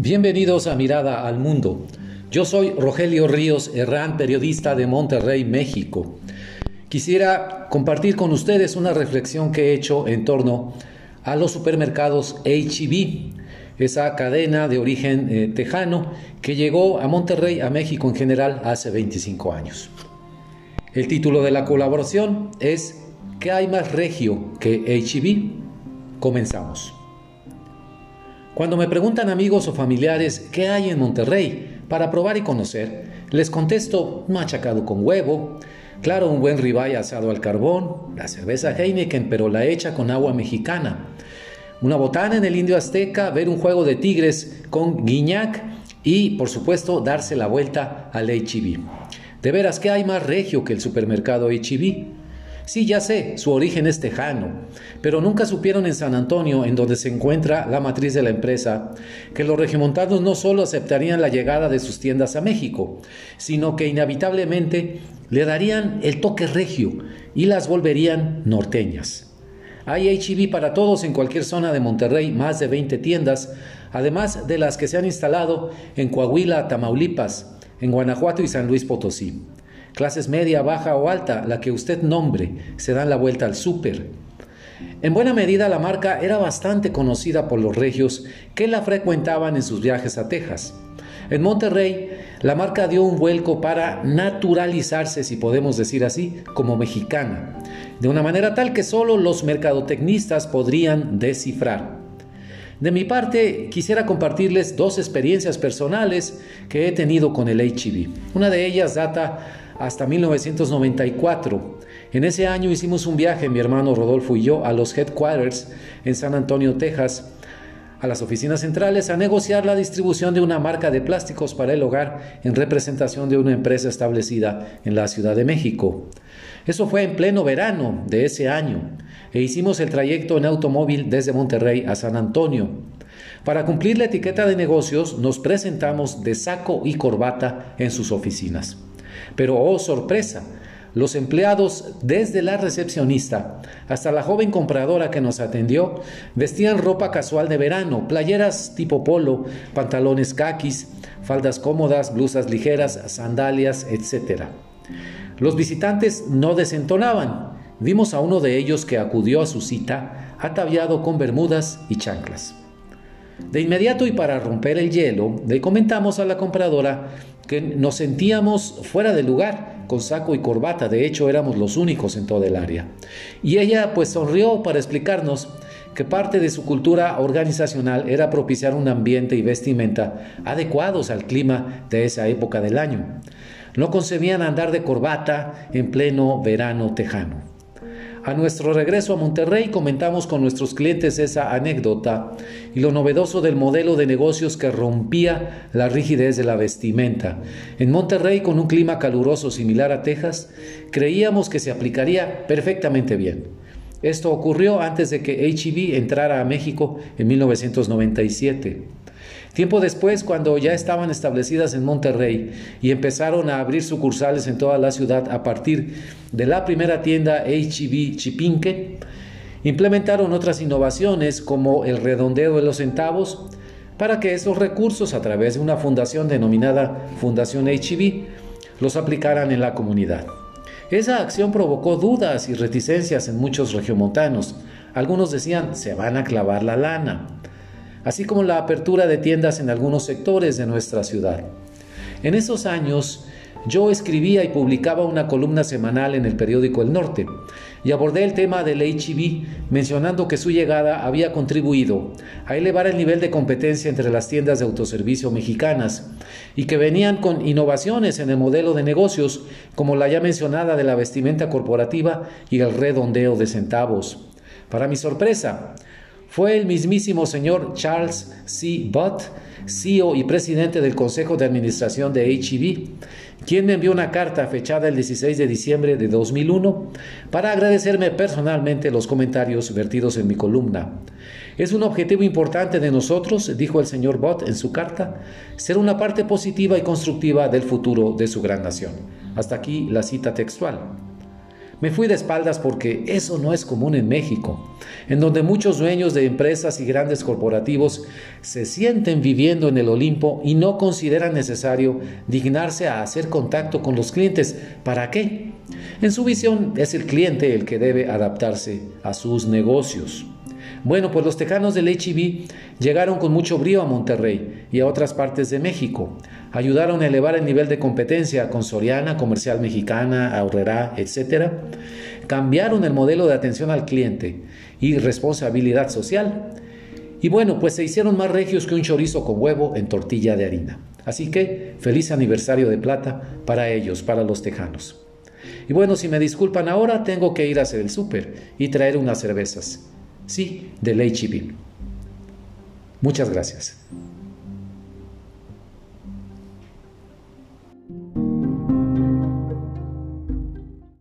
Bienvenidos a Mirada al Mundo. Yo soy Rogelio Ríos Herrán, periodista de Monterrey, México. Quisiera compartir con ustedes una reflexión que he hecho en torno a los supermercados HEB, esa cadena de origen eh, tejano que llegó a Monterrey, a México en general, hace 25 años. El título de la colaboración es ¿Qué hay más regio que HEB? Comenzamos. Cuando me preguntan amigos o familiares qué hay en Monterrey para probar y conocer, les contesto machacado con huevo, claro, un buen ribeye asado al carbón, la cerveza Heineken pero la hecha con agua mexicana, una botana en el Indio Azteca, ver un juego de tigres con guiñac y, por supuesto, darse la vuelta al HEB. De veras, ¿qué hay más regio que el supermercado HEB? Sí, ya sé, su origen es tejano, pero nunca supieron en San Antonio, en donde se encuentra la matriz de la empresa, que los regiomontanos no solo aceptarían la llegada de sus tiendas a México, sino que inevitablemente le darían el toque regio y las volverían norteñas. Hay HEB para todos en cualquier zona de Monterrey, más de 20 tiendas, además de las que se han instalado en Coahuila, Tamaulipas, en Guanajuato y San Luis Potosí clases media, baja o alta, la que usted nombre, se dan la vuelta al súper. En buena medida la marca era bastante conocida por los regios que la frecuentaban en sus viajes a Texas. En Monterrey, la marca dio un vuelco para naturalizarse, si podemos decir así, como mexicana, de una manera tal que solo los mercadotecnistas podrían descifrar. De mi parte, quisiera compartirles dos experiencias personales que he tenido con el HIV. Una de ellas data hasta 1994. En ese año hicimos un viaje, mi hermano Rodolfo y yo, a los headquarters en San Antonio, Texas, a las oficinas centrales a negociar la distribución de una marca de plásticos para el hogar en representación de una empresa establecida en la Ciudad de México. Eso fue en pleno verano de ese año e hicimos el trayecto en automóvil desde Monterrey a San Antonio. Para cumplir la etiqueta de negocios nos presentamos de saco y corbata en sus oficinas. Pero, oh sorpresa, los empleados, desde la recepcionista hasta la joven compradora que nos atendió, vestían ropa casual de verano, playeras tipo polo, pantalones caquis, faldas cómodas, blusas ligeras, sandalias, etc. Los visitantes no desentonaban. Vimos a uno de ellos que acudió a su cita ataviado con bermudas y chanclas. De inmediato y para romper el hielo, le comentamos a la compradora que nos sentíamos fuera de lugar, con saco y corbata, de hecho éramos los únicos en toda el área. Y ella pues sonrió para explicarnos que parte de su cultura organizacional era propiciar un ambiente y vestimenta adecuados al clima de esa época del año. No concebían andar de corbata en pleno verano tejano. A nuestro regreso a Monterrey comentamos con nuestros clientes esa anécdota y lo novedoso del modelo de negocios que rompía la rigidez de la vestimenta. En Monterrey, con un clima caluroso similar a Texas, creíamos que se aplicaría perfectamente bien. Esto ocurrió antes de que HEB entrara a México en 1997. Tiempo después, cuando ya estaban establecidas en Monterrey y empezaron a abrir sucursales en toda la ciudad a partir de la primera tienda HEB Chipinque, implementaron otras innovaciones como el redondeo de los centavos para que esos recursos a través de una fundación denominada Fundación HEB los aplicaran en la comunidad. Esa acción provocó dudas y reticencias en muchos regiomontanos. Algunos decían, se van a clavar la lana así como la apertura de tiendas en algunos sectores de nuestra ciudad. En esos años, yo escribía y publicaba una columna semanal en el periódico El Norte y abordé el tema del HIV mencionando que su llegada había contribuido a elevar el nivel de competencia entre las tiendas de autoservicio mexicanas y que venían con innovaciones en el modelo de negocios como la ya mencionada de la vestimenta corporativa y el redondeo de centavos. Para mi sorpresa, fue el mismísimo señor Charles C. Butt, CEO y presidente del Consejo de Administración de HEB, quien me envió una carta fechada el 16 de diciembre de 2001 para agradecerme personalmente los comentarios vertidos en mi columna. Es un objetivo importante de nosotros, dijo el señor Butt en su carta, ser una parte positiva y constructiva del futuro de su gran nación. Hasta aquí la cita textual. Me fui de espaldas porque eso no es común en México, en donde muchos dueños de empresas y grandes corporativos se sienten viviendo en el Olimpo y no consideran necesario dignarse a hacer contacto con los clientes. ¿Para qué? En su visión es el cliente el que debe adaptarse a sus negocios. Bueno, pues los tejanos del HIV llegaron con mucho brío a Monterrey y a otras partes de México. Ayudaron a elevar el nivel de competencia con Soriana, Comercial Mexicana, Aurrera, etc. Cambiaron el modelo de atención al cliente y responsabilidad social. Y bueno, pues se hicieron más regios que un chorizo con huevo en tortilla de harina. Así que feliz aniversario de plata para ellos, para los tejanos. Y bueno, si me disculpan ahora, tengo que ir a hacer el súper y traer unas cervezas. Sí, del HIV. Muchas gracias.